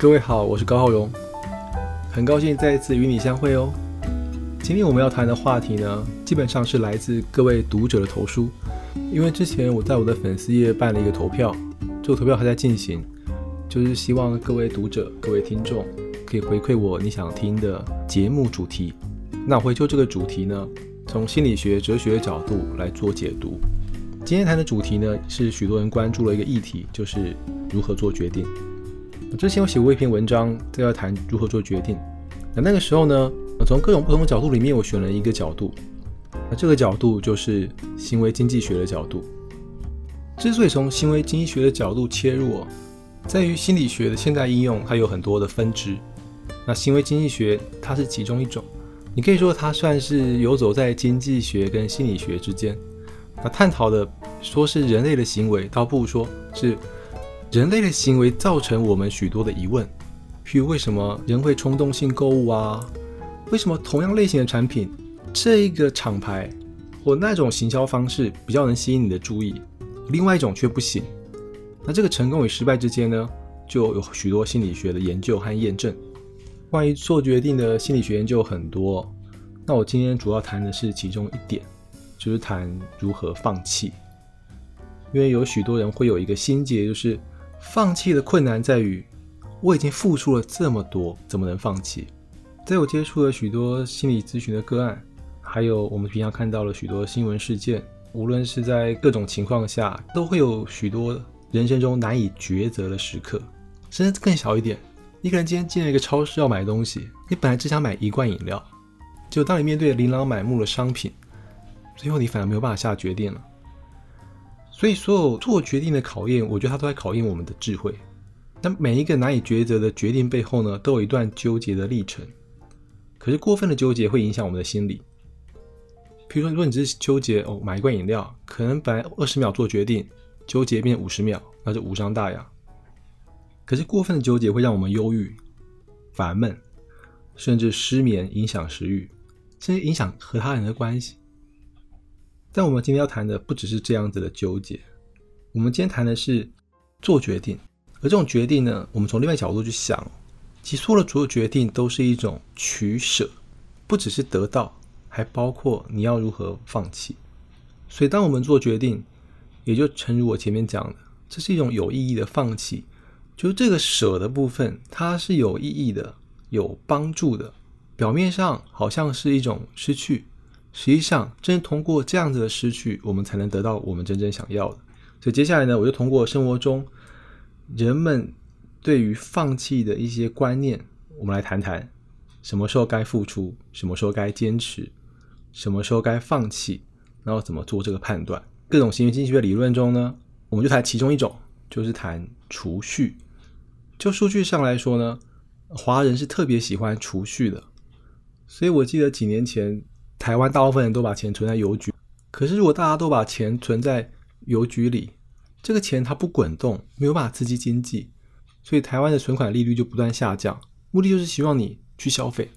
各位好，我是高浩荣，很高兴再一次与你相会哦。今天我们要谈的话题呢，基本上是来自各位读者的投书，因为之前我在我的粉丝页办了一个投票，这个投票还在进行，就是希望各位读者、各位听众可以回馈我你想听的节目主题，那我会就这个主题呢，从心理学、哲学的角度来做解读。今天谈的主题呢，是许多人关注的一个议题，就是如何做决定。之前我写过一篇文章，在要谈如何做决定。那那个时候呢，从各种不同的角度里面，我选了一个角度。那这个角度就是行为经济学的角度。之所以从行为经济学的角度切入，在于心理学的现代应用，它有很多的分支。那行为经济学它是其中一种，你可以说它算是游走在经济学跟心理学之间。那探讨的说是人类的行为，倒不如说是。人类的行为造成我们许多的疑问，譬如为什么人会冲动性购物啊？为什么同样类型的产品，这一个厂牌或那种行销方式比较能吸引你的注意，另外一种却不行？那这个成功与失败之间呢，就有许多心理学的研究和验证。关于做决定的心理学研究很多，那我今天主要谈的是其中一点，就是谈如何放弃。因为有许多人会有一个心结，就是。放弃的困难在于，我已经付出了这么多，怎么能放弃？在我接触了许多心理咨询的个案，还有我们平常看到了许多新闻事件，无论是在各种情况下，都会有许多人生中难以抉择的时刻。甚至更小一点，你可能今天进了一个超市要买东西，你本来只想买一罐饮料，就当你面对琳琅满目的商品，最后你反而没有办法下决定了。所以，所有做决定的考验，我觉得它都在考验我们的智慧。那每一个难以抉择的决定背后呢，都有一段纠结的历程。可是过分的纠结会影响我们的心理。比如说，如果你只是纠结哦，买一罐饮料，可能本来二十秒做决定，纠结变五十秒，那就无伤大雅。可是过分的纠结会让我们忧郁、烦闷，甚至失眠，影响食欲，甚至影响和他人的关系。但我们今天要谈的不只是这样子的纠结，我们今天谈的是做决定，而这种决定呢，我们从另外角度去想，其实所有的所有决定都是一种取舍，不只是得到，还包括你要如何放弃。所以，当我们做决定，也就诚如我前面讲的，这是一种有意义的放弃，就是这个舍的部分，它是有意义的，有帮助的。表面上好像是一种失去。实际上，正是通过这样子的失去，我们才能得到我们真正想要的。所以接下来呢，我就通过生活中人们对于放弃的一些观念，我们来谈谈什么时候该付出，什么时候该坚持，什么时候该放弃，然后怎么做这个判断。各种行为经济学理论中呢，我们就谈其中一种，就是谈储蓄。就数据上来说呢，华人是特别喜欢储蓄的。所以我记得几年前。台湾大部分人都把钱存在邮局，可是如果大家都把钱存在邮局里，这个钱它不滚动，没有办法刺激经济，所以台湾的存款利率就不断下降，目的就是希望你去消费。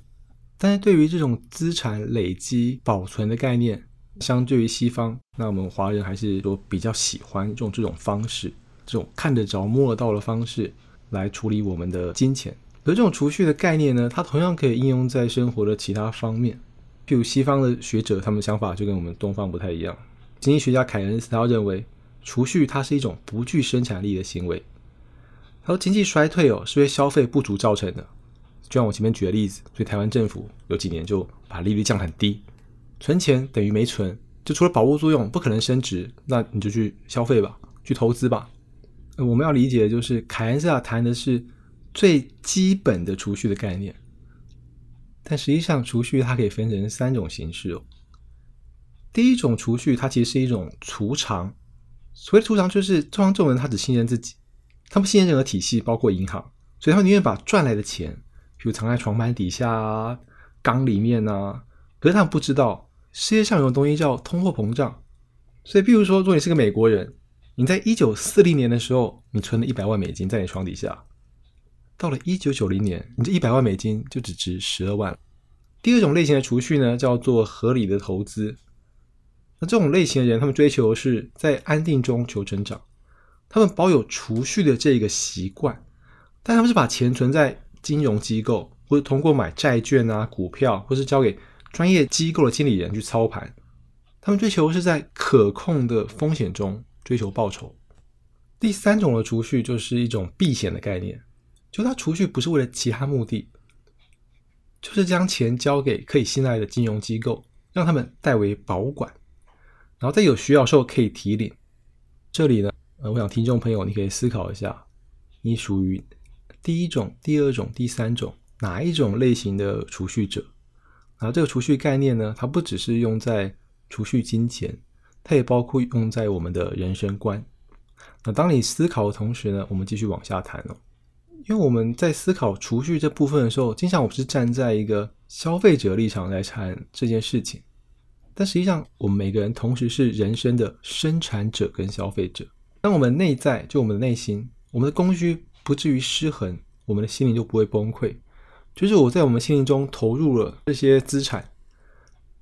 但是对于这种资产累积保存的概念，相对于西方，那我们华人还是说比较喜欢用这种方式，这种看得着摸得到的方式来处理我们的金钱。而这种储蓄的概念呢，它同样可以应用在生活的其他方面。譬如西方的学者，他们的想法就跟我们东方不太一样。经济学家凯恩斯他认为，储蓄它是一种不具生产力的行为。他说，经济衰退哦，是因为消费不足造成的。就像我前面举的例子，所以台湾政府有几年就把利率降很低，存钱等于没存，就除了保护作用，不可能升值，那你就去消费吧，去投资吧。我们要理解的就是，凯恩斯啊谈的是最基本的储蓄的概念。但实际上，储蓄它可以分成三种形式哦。第一种储蓄，它其实是一种储藏。所谓的储藏，就是通常这种人他只信任自己，他不信任任何体系，包括银行，所以他宁愿把赚来的钱，比如藏在床板底下啊、缸里面啊。可是他们不知道，世界上有东西叫通货膨胀。所以，比如说，如果你是个美国人，你在一九四零年的时候，你存了一百万美金在你床底下。到了一九九零年，你这一百万美金就只值十二万。第二种类型的储蓄呢，叫做合理的投资。那这种类型的人，他们追求是在安定中求成长，他们保有储蓄的这个习惯，但他们是把钱存在金融机构，或者通过买债券啊、股票，或是交给专业机构的经理人去操盘。他们追求是在可控的风险中追求报酬。第三种的储蓄就是一种避险的概念，就他储蓄不是为了其他目的，就是将钱交给可以信赖的金融机构，让他们代为保管，然后在有需要时候可以提领。这里呢，呃，我想听众朋友你可以思考一下，你属于第一种、第二种、第三种哪一种类型的储蓄者？然后这个储蓄概念呢，它不只是用在储蓄金钱，它也包括用在我们的人生观。那当你思考的同时呢，我们继续往下谈哦。因为我们在思考储蓄这部分的时候，经常我们是站在一个消费者立场来谈这件事情。但实际上，我们每个人同时是人生的生产者跟消费者。当我们内在，就我们的内心，我们的供需不至于失衡，我们的心灵就不会崩溃。就是我在我们心灵中投入了这些资产，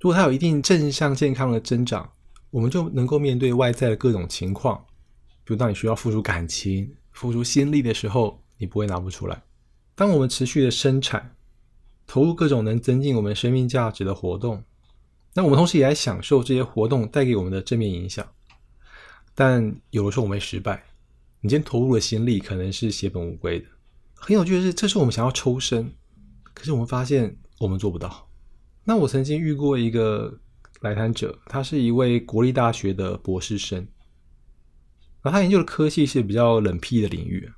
如果它有一定正向健康的增长，我们就能够面对外在的各种情况。比如当你需要付出感情、付出心力的时候，你不会拿不出来。当我们持续的生产，投入各种能增进我们生命价值的活动。那我们同时也来享受这些活动带给我们的正面影响，但有的时候我们失败。你今天投入的心力可能是血本无归的。很有趣的是，这是我们想要抽身，可是我们发现我们做不到。那我曾经遇过一个来谈者，他是一位国立大学的博士生，然后他研究的科系是比较冷僻的领域。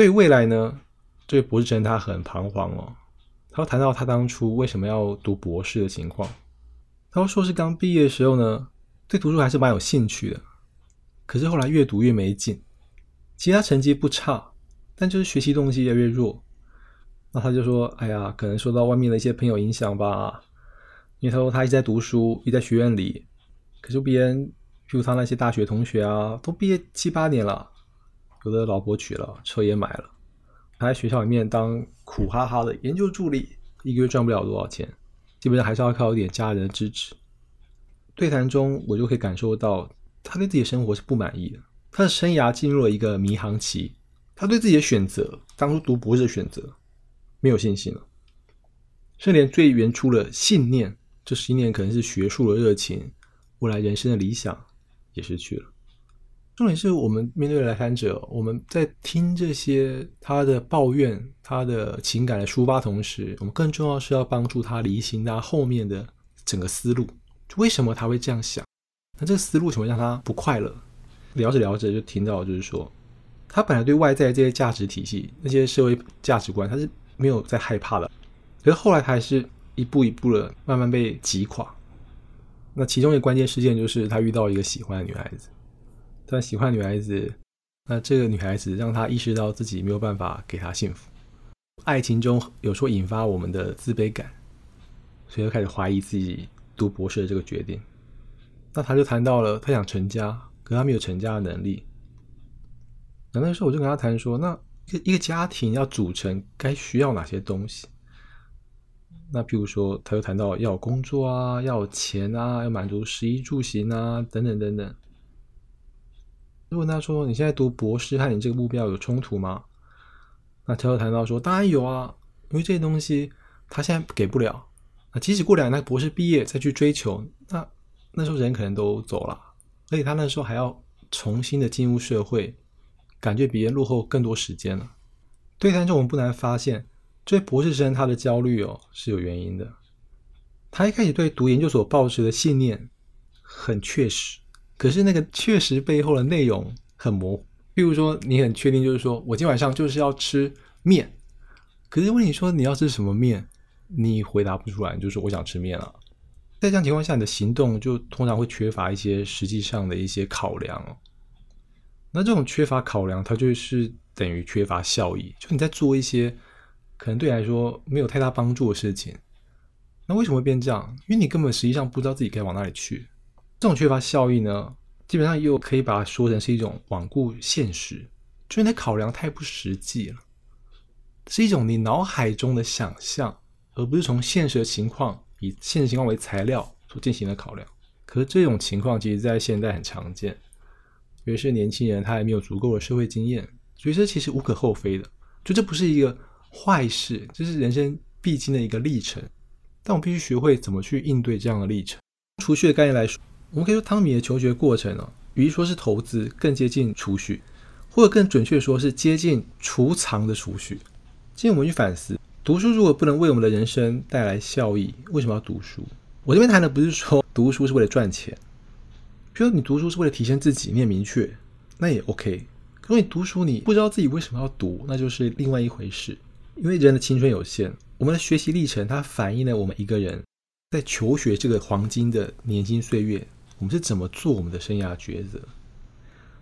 对未来呢，这位博士生他很彷徨哦。他谈到他当初为什么要读博士的情况。他说：“硕士刚毕业的时候呢，对读书还是蛮有兴趣的。可是后来越读越没劲。其他成绩不差，但就是学习动机越来越弱。那他就说：‘哎呀，可能受到外面的一些朋友影响吧。’因为他说他一直在读书，一直在学院里。可是别人，譬如他那些大学同学啊，都毕业七八年了，有的老婆娶了，车也买了，还在学校里面当苦哈哈的研究助理，一个月赚不了多少钱。”基本上还是要靠一点家人的支持。对谈中，我就可以感受到他对自己的生活是不满意的。他的生涯进入了一个迷航期，他对自己的选择，当初读博士的选择，没有信心了，甚至连最原初的信念，这十年可能是学术的热情，未来人生的理想，也失去了。重点是我们面对来访者，我们在听这些他的抱怨、他的情感的抒发同时，我们更重要是要帮助他理清他后面的整个思路，就为什么他会这样想？那这个思路怎么让他不快乐？聊着聊着就听到，就是说，他本来对外在这些价值体系、那些社会价值观，他是没有在害怕的，可是后来他还是一步一步的慢慢被击垮。那其中一个关键事件就是他遇到一个喜欢的女孩子。但喜欢女孩子，那这个女孩子让他意识到自己没有办法给她幸福。爱情中有时候引发我们的自卑感，所以就开始怀疑自己读博士的这个决定。那他就谈到了他想成家，可他没有成家的能力。那那时候我就跟他谈说，那一个家庭要组成，该需要哪些东西？那譬如说，他又谈到要工作啊，要钱啊，要满足食衣住行啊，等等等等。如果他说你现在读博士和你这个目标有冲突吗？那他又谈到说，当然有啊，因为这些东西他现在给不了。那即使过两年博士毕业再去追求，那那时候人可能都走了，而且他那时候还要重新的进入社会，感觉比人落后更多时间了。对谈中，我们不难发现，这位博士生他的焦虑哦是有原因的。他一开始对读研究所抱持的信念很确实。可是那个确实背后的内容很模糊，比如说你很确定就是说我今晚上就是要吃面，可是问你说你要吃什么面，你回答不出来，就说我想吃面了。在这样情况下，你的行动就通常会缺乏一些实际上的一些考量。那这种缺乏考量，它就是等于缺乏效益。就你在做一些可能对你来说没有太大帮助的事情，那为什么会变这样？因为你根本实际上不知道自己该往哪里去。这种缺乏效益呢，基本上又可以把它说成是一种罔顾现实，就是你考量太不实际了，是一种你脑海中的想象，而不是从现实的情况以现实情况为材料所进行的考量。可是这种情况其实在现在很常见，尤其是年轻人他还没有足够的社会经验，所以这其实无可厚非的。就这不是一个坏事，这是人生必经的一个历程。但我必须学会怎么去应对这样的历程。储蓄的概念来说，我们可以说汤米的求学过程哦，与其说是投资，更接近储蓄，或者更准确说是接近储藏的储蓄。今天我们去反思，读书如果不能为我们的人生带来效益，为什么要读书？我这边谈的不是说 读书是为了赚钱，比如你读书是为了提升自己，你也明确，那也 OK。可是你读书你不知道自己为什么要读，那就是另外一回事。因为人的青春有限，我们的学习历程它反映了我们一个人在求学这个黄金的年轻岁月，我们是怎么做我们的生涯抉择。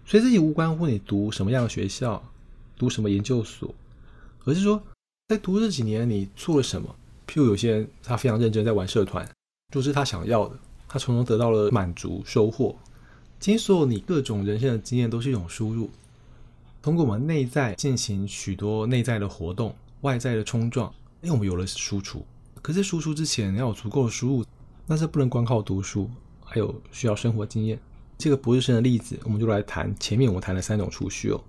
所以这也无关乎你读什么样的学校，读什么研究所，而是说在读这几年你做了什么。譬如有些人他非常认真在玩社团，就是他想要的，他从中得到了满足收获。今天所有你各种人生的经验都是一种输入，通过我们内在进行许多内在的活动。外在的冲撞，因为我们有了输出，可是输出之前你要有足够的输入，那是不能光靠读书，还有需要生活经验。这个博士生的例子，我们就来谈前面我们谈的三种储蓄哦。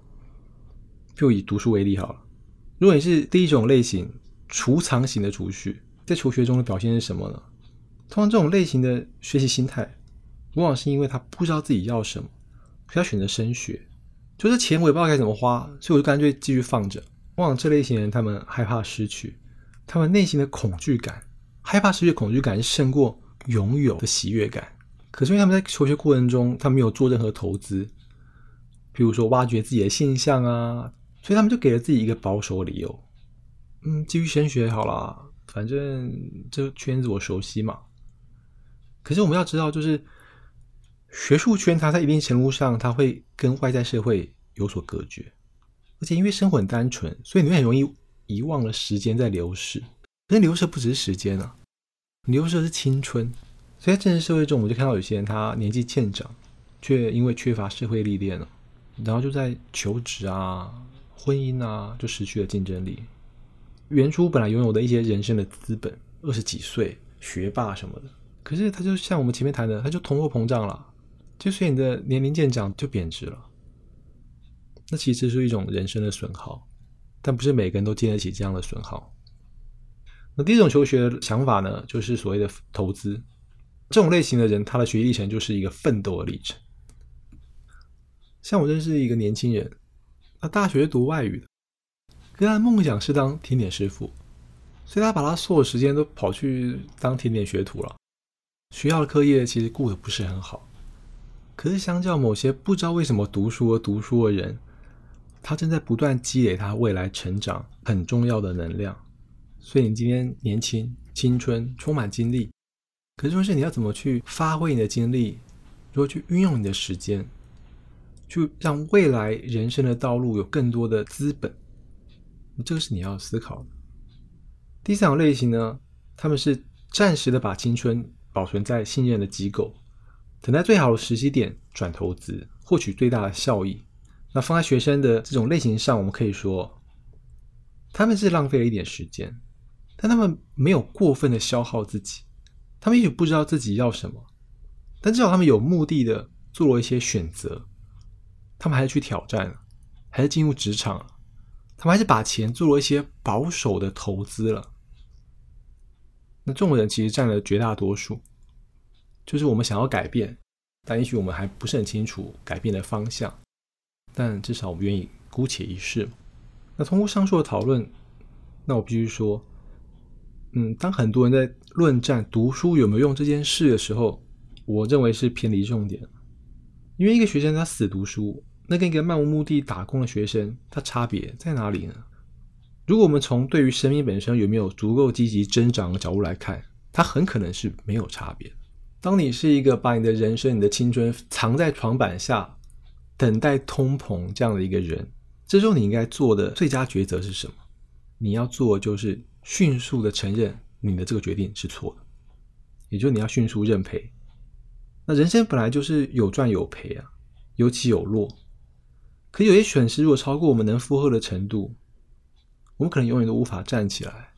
就以读书为例好了，如果你是第一种类型储藏型的储蓄，在求学中的表现是什么呢？通常这种类型的学习心态，往往是因为他不知道自己要什么，所以他选择升学，就是钱我也不知道该怎么花，所以我就干脆继续放着。往往这类型人，他们害怕失去，他们内心的恐惧感，害怕失去恐惧感是胜过拥有的喜悦感。可是因为他们在求学过程中，他没有做任何投资，比如说挖掘自己的现象啊，所以他们就给了自己一个保守理由，嗯，继续升学好了，反正这圈子我熟悉嘛。可是我们要知道，就是学术圈，它在一定程度上，它会跟外在社会有所隔绝。而且因为生活很单纯，所以你会很容易遗忘了时间在流逝。可是流逝不只是时间啊，流逝的是青春。所以在真实社会中，我们就看到有些人他年纪渐长，却因为缺乏社会历练了，然后就在求职啊、婚姻啊，就失去了竞争力。原初本来拥有的一些人生的资本，二十几岁学霸什么的，可是他就像我们前面谈的，他就通货膨胀了，就随你的年龄渐长就贬值了。那其实是一种人生的损耗，但不是每个人都经得起这样的损耗。那第一种求学想法呢，就是所谓的投资。这种类型的人，他的学习历程就是一个奋斗的历程。像我认识一个年轻人，他大学读外语的，跟他梦想是当甜点师傅，所以他把他所有时间都跑去当甜点学徒了。学校的课业其实顾得不是很好，可是相较某些不知道为什么读书而读书的人，他正在不断积累他未来成长很重要的能量，所以你今天年轻、青春、充满精力，可是就是你要怎么去发挥你的精力，如何去运用你的时间，去让未来人生的道路有更多的资本，这个是你要思考的。第三种类型呢，他们是暂时的把青春保存在信任的机构，等待最好的时机点转投资，获取最大的效益。那放在学生的这种类型上，我们可以说，他们是浪费了一点时间，但他们没有过分的消耗自己。他们也许不知道自己要什么，但至少他们有目的的做了一些选择。他们还是去挑战了，还是进入职场了，他们还是把钱做了一些保守的投资了。那这种人其实占了绝大多数，就是我们想要改变，但也许我们还不是很清楚改变的方向。但至少我们愿意姑且一试。那通过上述的讨论，那我必须说，嗯，当很多人在论战读书有没有用这件事的时候，我认为是偏离重点。因为一个学生他死读书，那跟一个漫无目的打工的学生，他差别在哪里呢？如果我们从对于生命本身有没有足够积极增长的角度来看，它很可能是没有差别。当你是一个把你的人生、你的青春藏在床板下。等待通膨这样的一个人，这时候你应该做的最佳抉择是什么？你要做就是迅速的承认你的这个决定是错的，也就是你要迅速认赔。那人生本来就是有赚有赔啊，有起有落。可有些损失如果超过我们能负荷的程度，我们可能永远都无法站起来。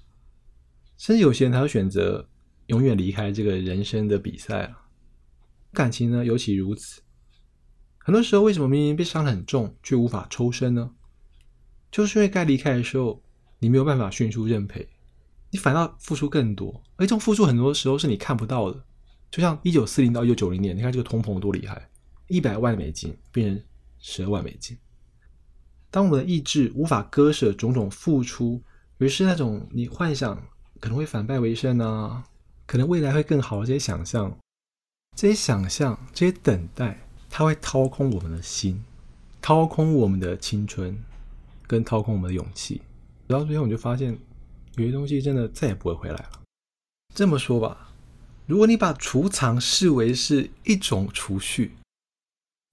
甚至有些人他会选择永远离开这个人生的比赛了。感情呢，尤其如此。很多时候，为什么明明被伤很重，却无法抽身呢？就是因为该离开的时候，你没有办法迅速认赔，你反倒付出更多，而这种付出很多时候是你看不到的。就像一九四零到一九九零年，你看这个通膨多厉害，一百万美金变成十二万美金。当我们的意志无法割舍种种付出，于是那种你幻想可能会反败为胜啊，可能未来会更好的这些想象，这些想象，这些等待，它会掏空我们的心，掏空我们的青春，跟掏空我们的勇气。然后最后，你就发现有些东西真的再也不会回来了。这么说吧，如果你把储藏视为是一种储蓄，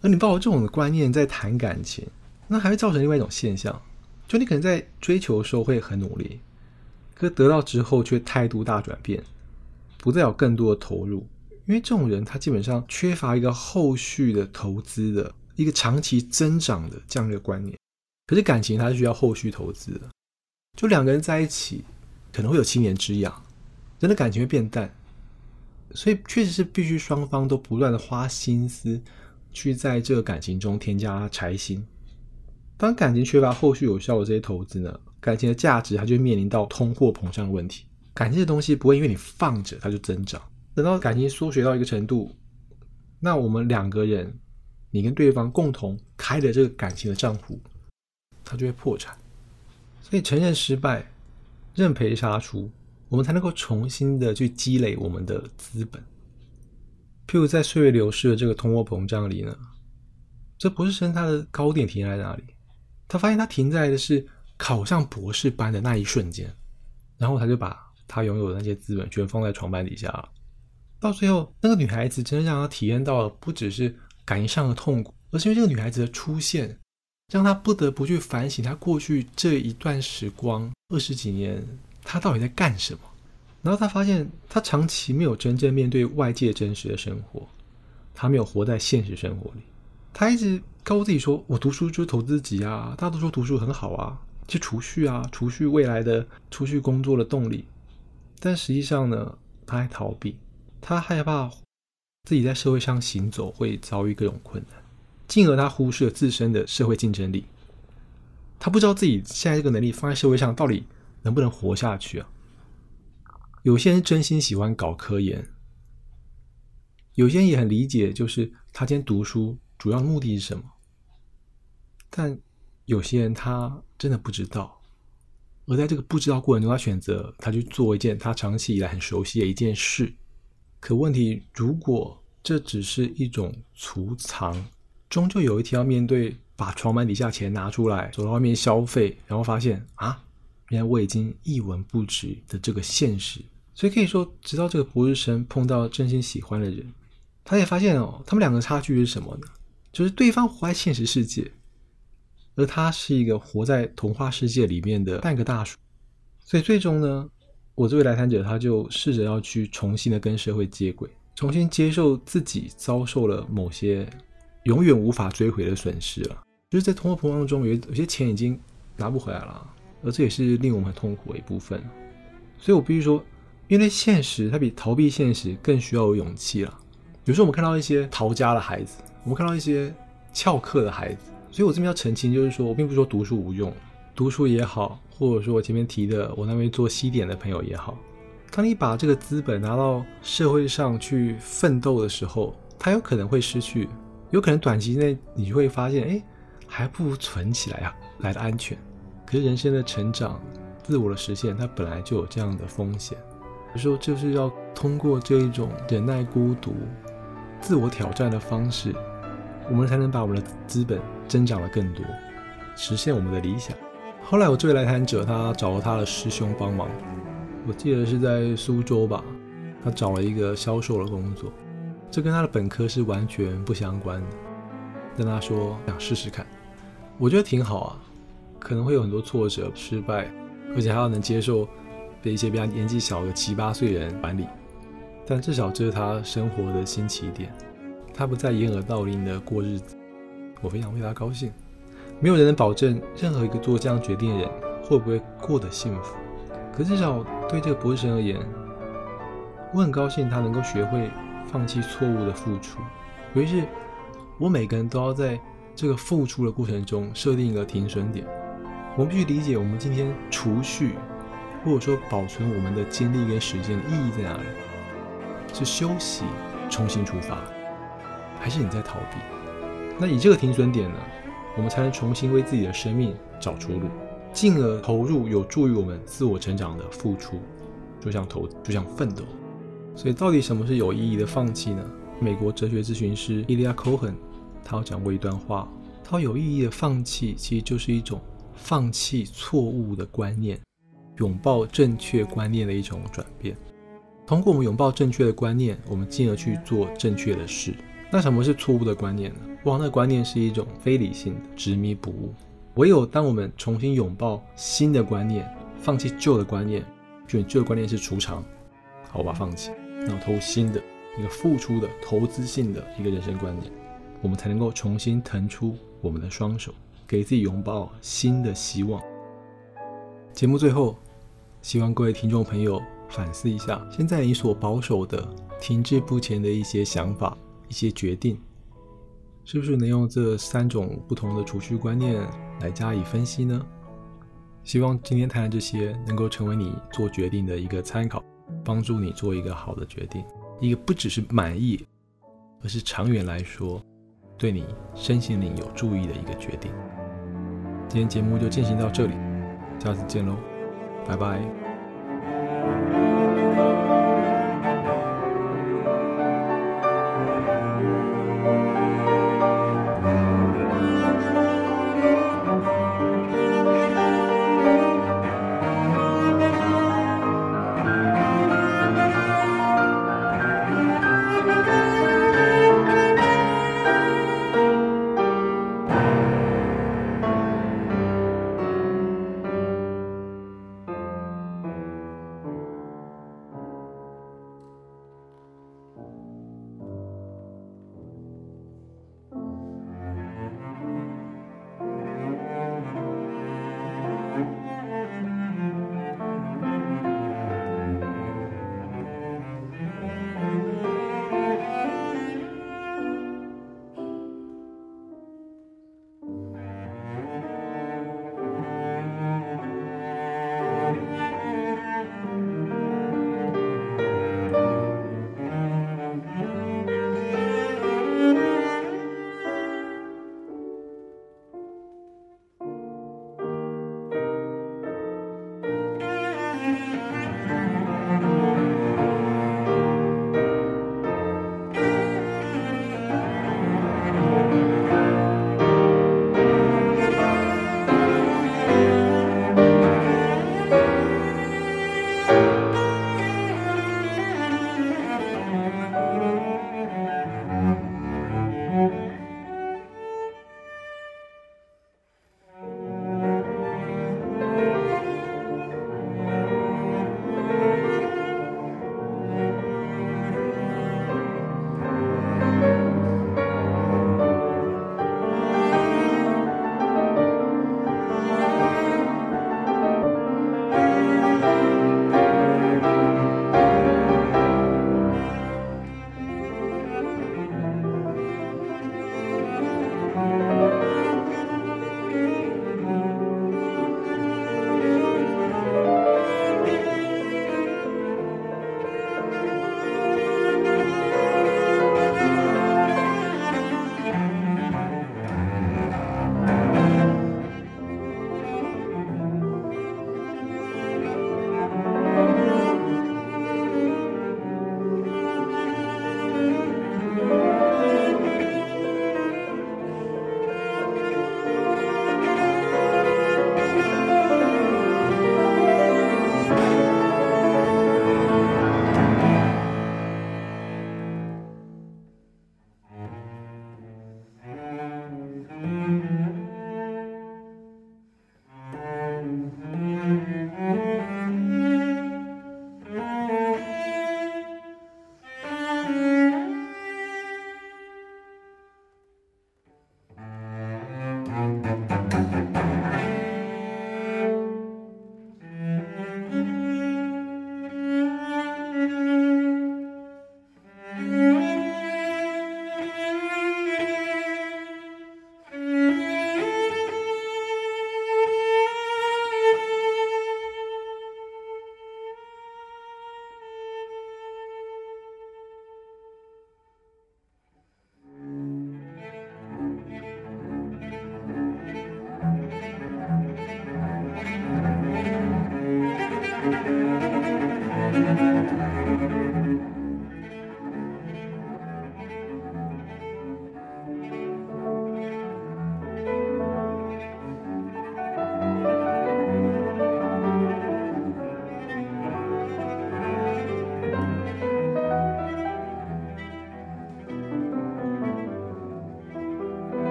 而你抱着这种的观念在谈感情。那还会造成另外一种现象，就你可能在追求的时候会很努力，可得到之后却态度大转变，不再有更多的投入，因为这种人他基本上缺乏一个后续的投资的一个长期增长的这样一个观念。可是感情它是需要后续投资的，就两个人在一起可能会有七年之痒，人的感情会变淡，所以确实是必须双方都不断的花心思去在这个感情中添加柴心。当感情缺乏后续有效的这些投资呢，感情的价值它就面临到通货膨胀的问题。感情的东西不会因为你放着它就增长，等到感情缩水到一个程度，那我们两个人，你跟对方共同开的这个感情的账户，它就会破产。所以承认失败，认赔杀出，我们才能够重新的去积累我们的资本。譬如在岁月流逝的这个通货膨胀里呢，这不是称它的高点停在哪里。他发现他停在的是考上博士班的那一瞬间，然后他就把他拥有的那些资本全放在床板底下了。到最后，那个女孩子真的让他体验到了不只是感情上的痛苦，而是因为这个女孩子的出现，让他不得不去反省他过去这一段时光二十几年他到底在干什么。然后他发现他长期没有真正面对外界真实的生活，他没有活在现实生活里，他一直。告诉自己说：“我读书就是投资自己啊！大家都说读书很好啊，去储蓄啊，储蓄未来的出去工作的动力。但实际上呢，他还逃避，他害怕自己在社会上行走会遭遇各种困难，进而他忽视了自身的社会竞争力。他不知道自己现在这个能力放在社会上到底能不能活下去啊？有些人真心喜欢搞科研，有些人也很理解，就是他今天读书。”主要目的是什么？但有些人他真的不知道，而在这个不知道过程中，他选择他去做一件他长期以来很熟悉的一件事。可问题，如果这只是一种储藏，终究有一天要面对把床板底下钱拿出来，走到外面消费，然后发现啊，原来我已经一文不值的这个现实。所以可以说，直到这个博士生碰到真心喜欢的人，他也发现哦，他们两个差距是什么呢？就是对方活在现实世界，而他是一个活在童话世界里面的半个大叔，所以最终呢，我这位来谈者他就试着要去重新的跟社会接轨，重新接受自己遭受了某些永远无法追回的损失了。就是在通货膨胀中，有有些钱已经拿不回来了，而这也是令我们很痛苦的一部分。所以我必须说，因为现实它比逃避现实更需要有勇气了。有时候我们看到一些逃家的孩子。我们看到一些翘课的孩子，所以我这边要澄清，就是说我并不是说读书无用，读书也好，或者说我前面提的我那边做西点的朋友也好，当你把这个资本拿到社会上去奋斗的时候，它有可能会失去，有可能短期内你就会发现，哎，还不如存起来啊，来的安全。可是人生的成长、自我的实现，它本来就有这样的风险，有时候就是要通过这一种忍耐孤独、自我挑战的方式。我们才能把我们的资本增长的更多，实现我们的理想。后来我这位来谈者，他找了他的师兄帮忙，我记得是在苏州吧，他找了一个销售的工作，这跟他的本科是完全不相关的。跟他说想试试看，我觉得挺好啊，可能会有很多挫折、失败，而且还要能接受被一些比他年纪小的七八岁人管理，但至少这是他生活的新起点。他不再掩耳盗铃的过日子，我非常为他高兴。没有人能保证任何一个做这样决定的人会不会过得幸福，可至少对这个博士生而言，我很高兴他能够学会放弃错误的付出。尤其是我每个人都要在这个付出的过程中设定一个停损点，我们必须理解，我们今天储蓄或者说保存我们的精力跟时间的意义在哪里？是休息，重新出发，还是你在逃避？那以这个停损点呢，我们才能重新为自己的生命找出路，进而投入有助于我们自我成长的付出，就像投，就像奋斗。所以，到底什么是有意义的放弃呢？美国哲学咨询师伊利亚·科恩，他有讲过一段话，他说有意义的放弃其实就是一种放弃错误的观念，拥抱正确观念的一种转变。通过我们拥抱正确的观念，我们进而去做正确的事。那什么是错误的观念呢？哇，那观念是一种非理性的执迷不悟。唯有当我们重新拥抱新的观念，放弃旧的观念，就旧的观念是储藏，好，吧放弃。然后投新的一个付出的投资性的一个人生观念，我们才能够重新腾出我们的双手，给自己拥抱新的希望。节目最后，希望各位听众朋友反思一下，现在你所保守的、停滞不前的一些想法、一些决定，是不是能用这三种不同的储蓄观念来加以分析呢？希望今天谈的这些能够成为你做决定的一个参考。帮助你做一个好的决定，一个不只是满意，而是长远来说对你身心灵有注意的一个决定。今天节目就进行到这里，下次见喽，拜拜。